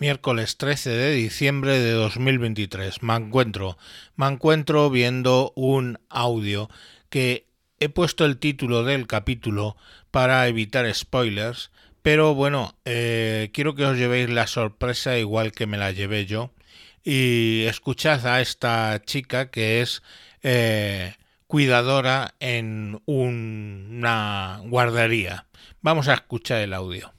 miércoles 13 de diciembre de 2023. Me encuentro, me encuentro viendo un audio que he puesto el título del capítulo para evitar spoilers, pero bueno, eh, quiero que os llevéis la sorpresa igual que me la llevé yo y escuchad a esta chica que es eh, cuidadora en una guardería. Vamos a escuchar el audio.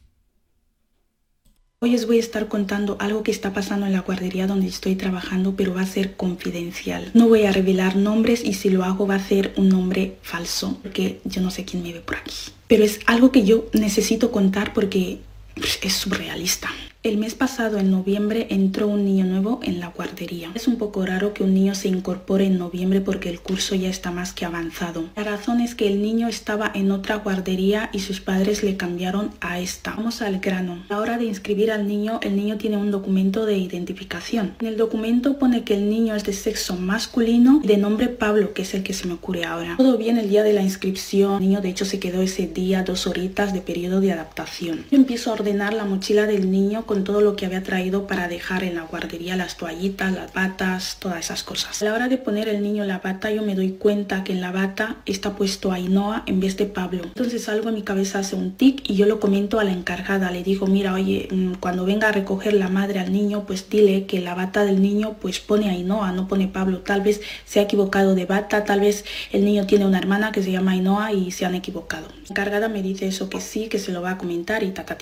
Hoy os voy a estar contando algo que está pasando en la guardería donde estoy trabajando, pero va a ser confidencial. No voy a revelar nombres y si lo hago va a ser un nombre falso, porque yo no sé quién me ve por aquí. Pero es algo que yo necesito contar porque es surrealista. El mes pasado, en noviembre, entró un niño nuevo en la guardería. Es un poco raro que un niño se incorpore en noviembre porque el curso ya está más que avanzado. La razón es que el niño estaba en otra guardería y sus padres le cambiaron a esta. Vamos al grano. A la hora de inscribir al niño, el niño tiene un documento de identificación. En el documento pone que el niño es de sexo masculino, de nombre Pablo, que es el que se me ocurre ahora. Todo bien el día de la inscripción. El niño de hecho se quedó ese día dos horitas de periodo de adaptación. Yo empiezo a ordenar la mochila del niño con todo lo que había traído para dejar en la guardería, las toallitas, las batas, todas esas cosas. A la hora de poner el niño la bata, yo me doy cuenta que en la bata está puesto Ainhoa en vez de Pablo. Entonces algo en mi cabeza hace un tic y yo lo comento a la encargada. Le digo, mira, oye, mm, cuando venga a recoger la madre al niño, pues dile que la bata del niño pues pone Ainhoa, no pone Pablo. Tal vez se ha equivocado de bata, tal vez el niño tiene una hermana que se llama Ainhoa y se han equivocado. La encargada me dice eso que sí, que se lo va a comentar y ta ta.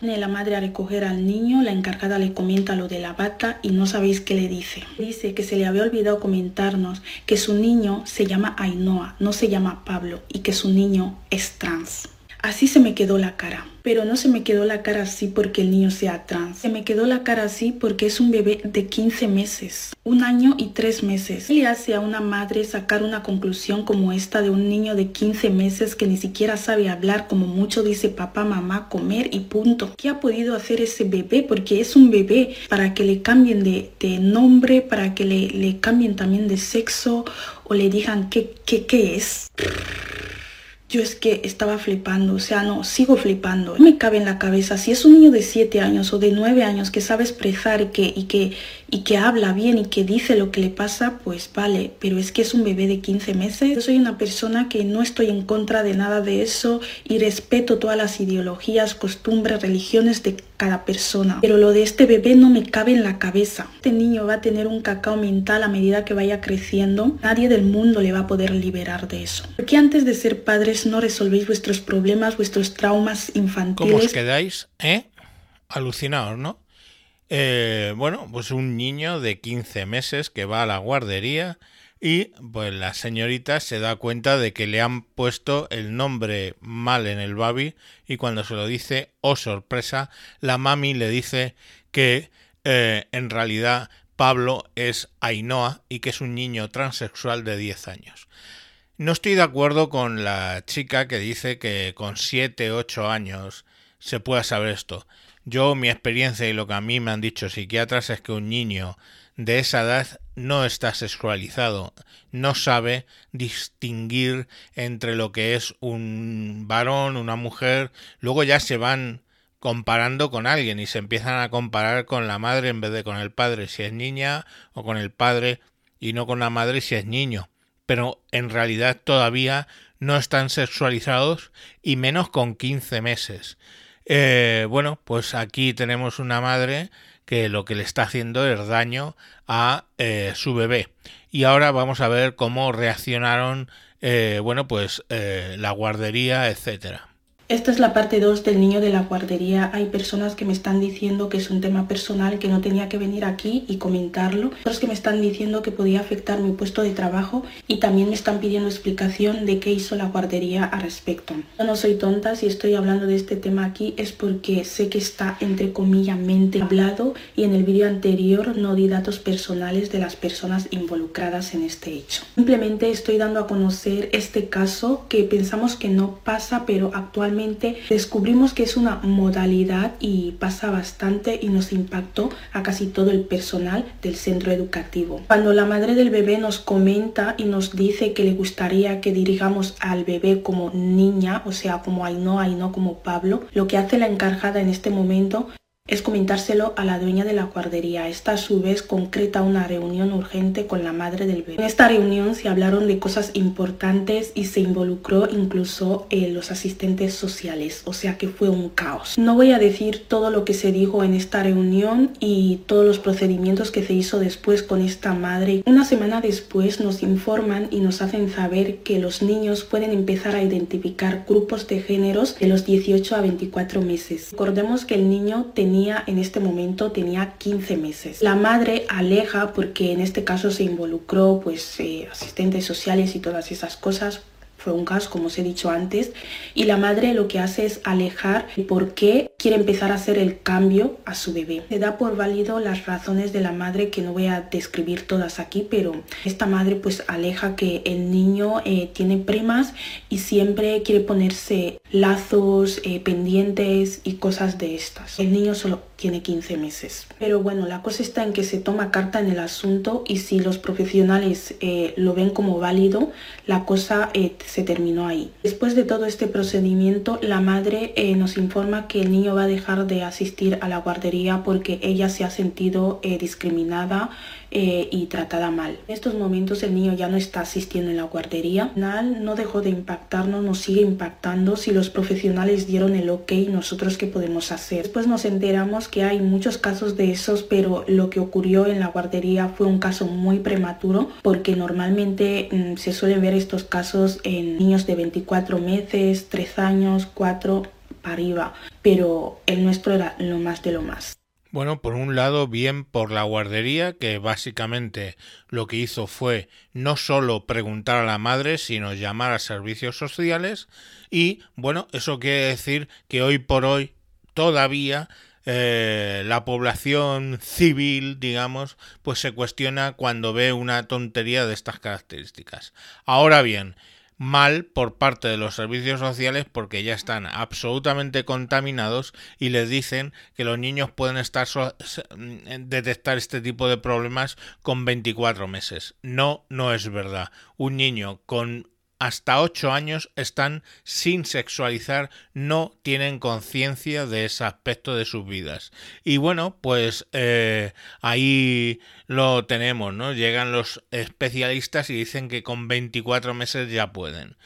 Viene la madre a recoger al niño, la encargada le comenta lo de la bata y no sabéis qué le dice. Dice que se le había olvidado comentarnos que su niño se llama Ainhoa, no se llama Pablo y que su niño es trans. Así se me quedó la cara. Pero no se me quedó la cara así porque el niño sea trans. Se me quedó la cara así porque es un bebé de 15 meses, un año y tres meses. ¿Qué le hace a una madre sacar una conclusión como esta de un niño de 15 meses que ni siquiera sabe hablar, como mucho dice papá, mamá, comer y punto? ¿Qué ha podido hacer ese bebé? Porque es un bebé para que le cambien de, nombre, para que le, le, cambien también de sexo o le digan qué, qué, qué es. Yo es que estaba flipando, o sea, no, sigo flipando. Me cabe en la cabeza, si es un niño de 7 años o de 9 años que sabe expresar y que, y, que, y que habla bien y que dice lo que le pasa, pues vale, pero es que es un bebé de 15 meses. Yo soy una persona que no estoy en contra de nada de eso y respeto todas las ideologías, costumbres, religiones de cada persona. Pero lo de este bebé no me cabe en la cabeza. Este niño va a tener un cacao mental a medida que vaya creciendo. Nadie del mundo le va a poder liberar de eso. Porque antes de ser padres no resolvéis vuestros problemas, vuestros traumas infantiles. ¿Cómo os quedáis? ¿Eh? Alucinados, ¿no? Eh, bueno, pues un niño de 15 meses que va a la guardería y pues la señorita se da cuenta de que le han puesto el nombre mal en el babi y cuando se lo dice, oh sorpresa, la mami le dice que eh, en realidad Pablo es Ainhoa y que es un niño transexual de 10 años. No estoy de acuerdo con la chica que dice que con 7, 8 años se pueda saber esto. Yo, mi experiencia y lo que a mí me han dicho psiquiatras es que un niño de esa edad no está sexualizado, no sabe distinguir entre lo que es un varón, una mujer, luego ya se van comparando con alguien y se empiezan a comparar con la madre en vez de con el padre si es niña o con el padre y no con la madre si es niño. Pero en realidad todavía no están sexualizados y menos con 15 meses. Eh, bueno, pues aquí tenemos una madre que lo que le está haciendo es daño a eh, su bebé. Y ahora vamos a ver cómo reaccionaron, eh, bueno, pues eh, la guardería, etcétera. Esta es la parte 2 del niño de la guardería. Hay personas que me están diciendo que es un tema personal, que no tenía que venir aquí y comentarlo. Otros que me están diciendo que podía afectar mi puesto de trabajo y también me están pidiendo explicación de qué hizo la guardería al respecto. No soy tonta, si estoy hablando de este tema aquí es porque sé que está entre comillas hablado y en el vídeo anterior no di datos personales de las personas involucradas en este hecho. Simplemente estoy dando a conocer este caso que pensamos que no pasa pero actualmente descubrimos que es una modalidad y pasa bastante y nos impactó a casi todo el personal del centro educativo. Cuando la madre del bebé nos comenta y nos dice que le gustaría que dirigamos al bebé como niña, o sea, como Ainhoa no como Pablo, lo que hace la encargada en este momento es comentárselo a la dueña de la guardería. Esta a su vez concreta una reunión urgente con la madre del bebé. En esta reunión se hablaron de cosas importantes y se involucró incluso eh, los asistentes sociales, o sea que fue un caos. No voy a decir todo lo que se dijo en esta reunión y todos los procedimientos que se hizo después con esta madre. Una semana después nos informan y nos hacen saber que los niños pueden empezar a identificar grupos de géneros de los 18 a 24 meses. Recordemos que el niño tenía en este momento tenía 15 meses. La madre aleja porque en este caso se involucró pues eh, asistentes sociales y todas esas cosas fue un caso, como os he dicho antes, y la madre lo que hace es alejar por qué quiere empezar a hacer el cambio a su bebé. Se da por válido las razones de la madre que no voy a describir todas aquí, pero esta madre pues aleja que el niño eh, tiene primas y siempre quiere ponerse lazos, eh, pendientes y cosas de estas. El niño solo tiene 15 meses. Pero bueno, la cosa está en que se toma carta en el asunto y si los profesionales eh, lo ven como válido, la cosa se terminó ahí. Después de todo este procedimiento, la madre eh, nos informa que el niño va a dejar de asistir a la guardería porque ella se ha sentido eh, discriminada eh, y tratada mal. En estos momentos el niño ya no está asistiendo en la guardería. No dejó de impactarnos, nos sigue impactando. Si los profesionales dieron el ok, nosotros qué podemos hacer. Después nos enteramos que hay muchos casos de esos, pero lo que ocurrió en la guardería fue un caso muy prematuro porque normalmente mm, se suelen ver estos casos en niños de 24 meses, 3 años, 4 para arriba, pero el nuestro era lo más de lo más. Bueno, por un lado, bien por la guardería, que básicamente lo que hizo fue no solo preguntar a la madre, sino llamar a servicios sociales. Y bueno, eso quiere decir que hoy por hoy todavía eh, la población civil, digamos, pues se cuestiona cuando ve una tontería de estas características. Ahora bien, mal por parte de los servicios sociales porque ya están absolutamente contaminados y les dicen que los niños pueden estar detectar este tipo de problemas con 24 meses. No, no es verdad. Un niño con hasta 8 años están sin sexualizar, no tienen conciencia de ese aspecto de sus vidas. Y bueno, pues eh, ahí lo tenemos, ¿no? Llegan los especialistas y dicen que con 24 meses ya pueden.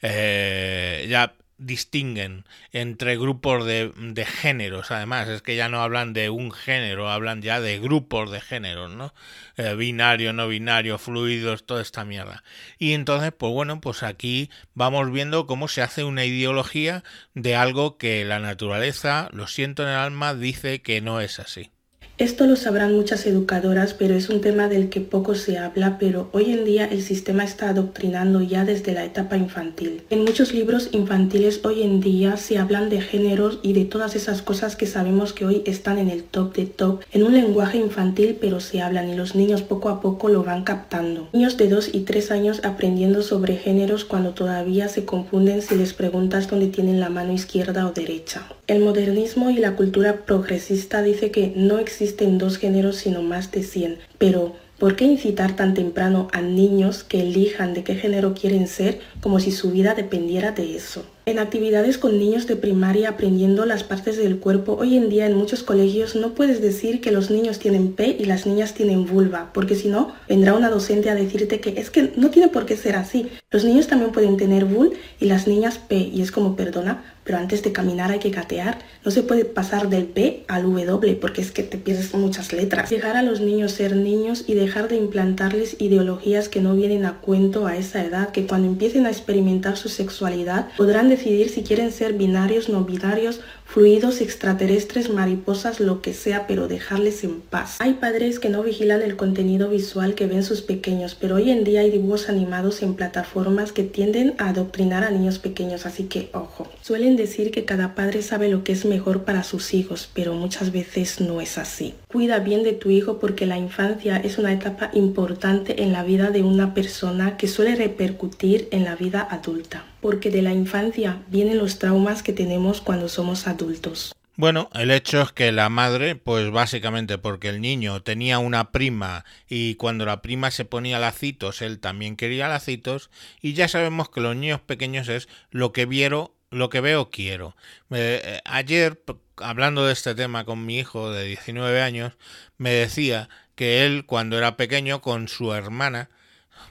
Eh, ya distinguen entre grupos de, géneros, además, es que ya no hablan de un género, hablan ya de grupos de géneros, ¿no? Eh, binario, no binario, fluidos, toda esta mierda. Y entonces, pues bueno, pues aquí vamos viendo cómo se hace una ideología de algo que la naturaleza, lo siento en el alma, dice que no es así. Esto lo sabrán muchas educadoras, pero es un tema del que poco se habla, pero hoy en día el sistema está adoctrinando ya desde la etapa infantil. En muchos libros infantiles hoy en día se hablan de géneros y de todas esas cosas que sabemos que hoy están en el top de top, en un lenguaje infantil, pero se hablan y los niños poco a poco lo van captando. Niños de 2 y 3 años aprendiendo sobre géneros cuando todavía se confunden si les preguntas dónde tienen la mano izquierda o derecha. El modernismo y la cultura progresista dice que no existen dos géneros sino más de 100, pero ¿por qué incitar tan temprano a niños que elijan de qué género quieren ser como si su vida dependiera de eso? En actividades con niños de primaria aprendiendo las partes del cuerpo, hoy en día en muchos colegios no puedes decir que los niños tienen P y las niñas tienen vulva, porque si no, vendrá una docente a decirte que es que no tiene por qué ser así. Los niños también pueden tener vul y las niñas P, y es como, perdona, pero antes de caminar hay que gatear. No se puede pasar del P al W porque es que te pierdes muchas letras. Dejar a los niños ser niños y dejar de implantarles ideologías que no vienen a cuento a esa edad, que cuando empiecen a experimentar su sexualidad podrán decidir si quieren ser binarios, no binarios, fluidos, extraterrestres, mariposas, lo que sea, pero dejarles en paz. Hay padres que no vigilan el contenido visual que ven sus pequeños, pero hoy en día hay dibujos animados en plataformas que tienden a adoctrinar a niños pequeños, así que ojo. Suelen decir que cada padre sabe lo que es mejor para sus hijos, pero muchas veces no es así. Cuida bien de tu hijo porque la infancia es una etapa importante en la vida de una persona que suele repercutir en la vida adulta porque de la infancia vienen los traumas que tenemos cuando somos adultos. Bueno, el hecho es que la madre, pues básicamente porque el niño tenía una prima y cuando la prima se ponía lacitos, él también quería lacitos y ya sabemos que los niños pequeños es lo que vieron lo que veo quiero. Eh, ayer, hablando de este tema con mi hijo de 19 años, me decía que él cuando era pequeño con su hermana,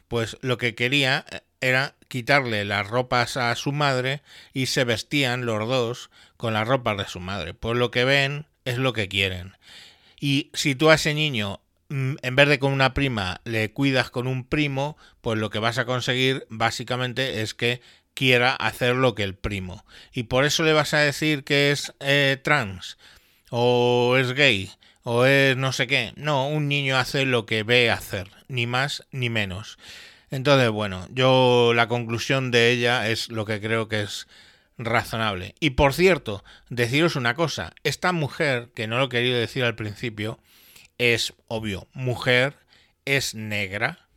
pues lo que quería era quitarle las ropas a su madre y se vestían los dos con las ropas de su madre. Pues lo que ven es lo que quieren. Y si tú a ese niño mm, en vez de con una prima le cuidas con un primo, pues lo que vas a conseguir básicamente es que quiera hacer lo que el primo. Y por eso le vas a decir que es eh, trans o es gay o es no sé qué. No, un niño hace lo que ve hacer, ni más ni menos. Entonces, bueno, yo la conclusión de ella es lo que creo que es razonable. Y por cierto, deciros una cosa, esta mujer, que no lo he querido decir al principio, es obvio, mujer, es negra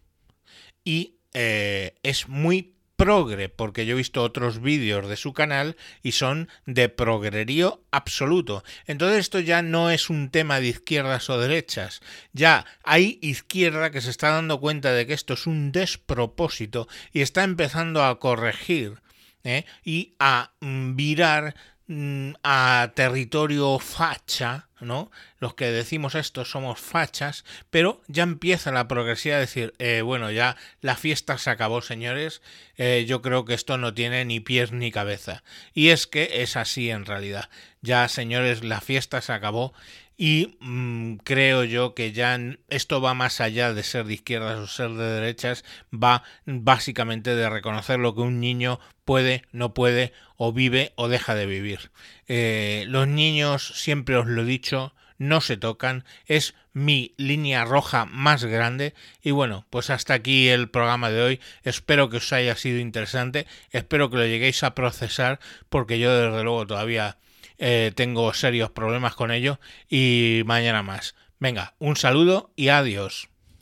y eh, es muy progre, porque yo he visto otros vídeos de su canal y son de progrerío absoluto. Entonces esto ya no es un tema de izquierdas o derechas, ya hay izquierda que se está dando cuenta de que esto es un despropósito y está empezando a corregir ¿eh? y a mm, virar mm, a territorio facha, ¿no? Los que decimos esto somos fachas, pero ya empieza la progresividad a decir, eh, bueno, ya la fiesta se acabó, señores, eh, yo creo que esto no tiene ni pies ni cabeza. Y es que es así en realidad. Ya, señores, la fiesta se acabó y mm, creo yo que ya esto va más allá de ser de izquierdas o ser de derechas, va básicamente de reconocer lo que un niño puede, no puede, o vive o deja de vivir. Eh, los niños, siempre os lo he dicho, no se tocan, es mi línea roja más grande. Y bueno, pues hasta aquí el programa de hoy. Espero que os haya sido interesante, espero que lo lleguéis a procesar, porque yo desde luego todavía eh, tengo serios problemas con ello y mañana más. Venga, un saludo y adiós.